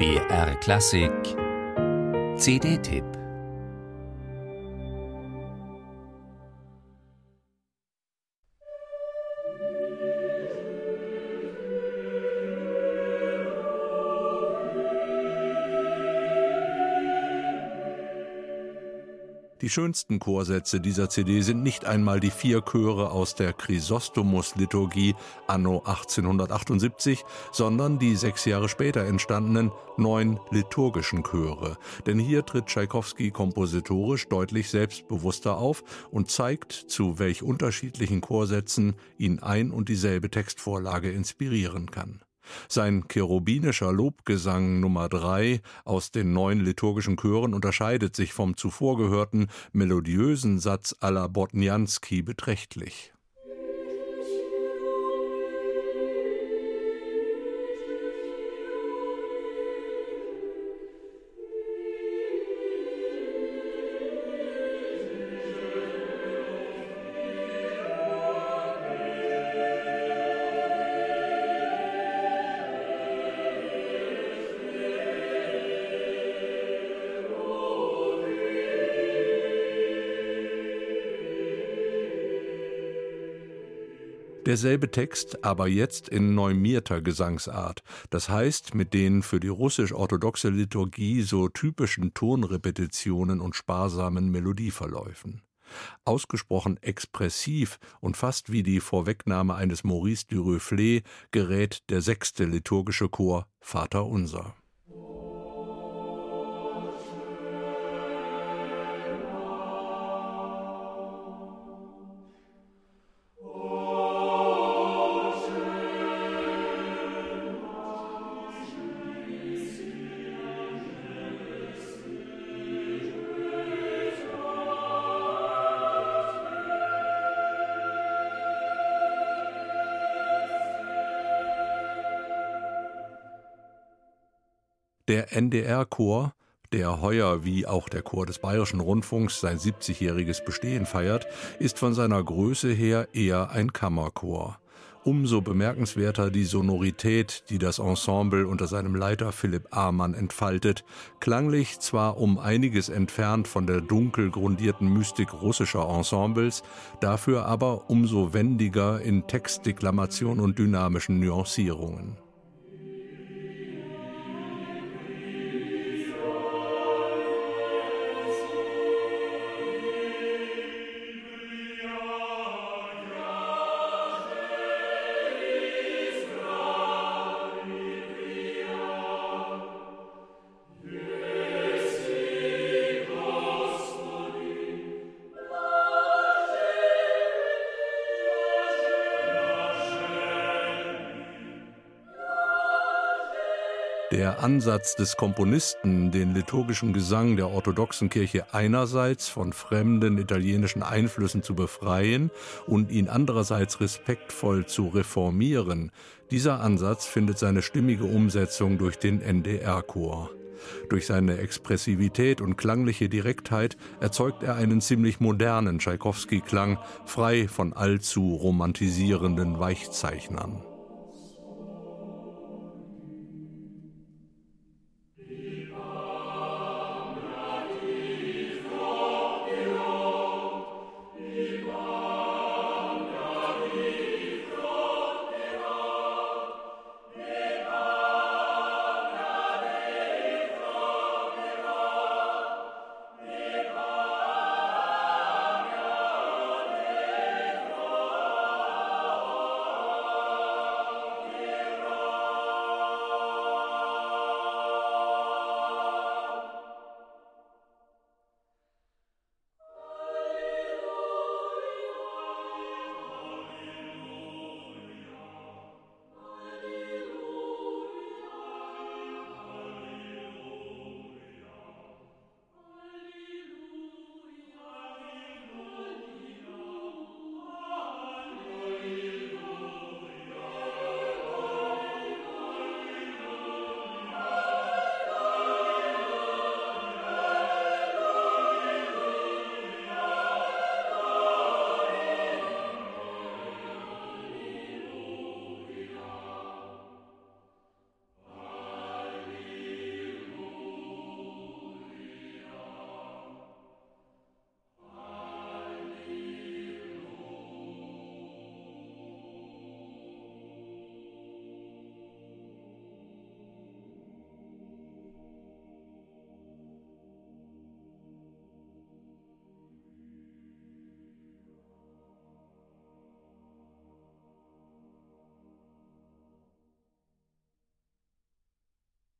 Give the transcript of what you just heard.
BR Klassik. CD-Tipp Die schönsten Chorsätze dieser CD sind nicht einmal die vier Chöre aus der Chrysostomus-Liturgie anno 1878, sondern die sechs Jahre später entstandenen neun liturgischen Chöre. Denn hier tritt Tschaikowski kompositorisch deutlich selbstbewusster auf und zeigt, zu welch unterschiedlichen Chorsätzen ihn ein und dieselbe Textvorlage inspirieren kann. Sein cherubinischer Lobgesang Nummer drei aus den neun liturgischen Chören unterscheidet sich vom zuvor gehörten melodiösen Satz la Botnianski beträchtlich. Derselbe Text, aber jetzt in neumierter Gesangsart, das heißt mit den für die russisch-orthodoxe Liturgie so typischen Tonrepetitionen und sparsamen Melodieverläufen. Ausgesprochen expressiv und fast wie die Vorwegnahme eines Maurice du Duruflé gerät der sechste liturgische Chor Vater Unser. Der NDR-Chor, der heuer wie auch der Chor des Bayerischen Rundfunks sein 70-jähriges Bestehen feiert, ist von seiner Größe her eher ein Kammerchor. Umso bemerkenswerter die Sonorität, die das Ensemble unter seinem Leiter Philipp Amann entfaltet, klanglich zwar um einiges entfernt von der dunkel grundierten Mystik russischer Ensembles, dafür aber umso wendiger in Textdeklamation und dynamischen Nuancierungen. Der Ansatz des Komponisten, den liturgischen Gesang der orthodoxen Kirche einerseits von fremden italienischen Einflüssen zu befreien und ihn andererseits respektvoll zu reformieren, dieser Ansatz findet seine stimmige Umsetzung durch den NDR-Chor. Durch seine Expressivität und klangliche Direktheit erzeugt er einen ziemlich modernen Tschaikowski-Klang, frei von allzu romantisierenden Weichzeichnern.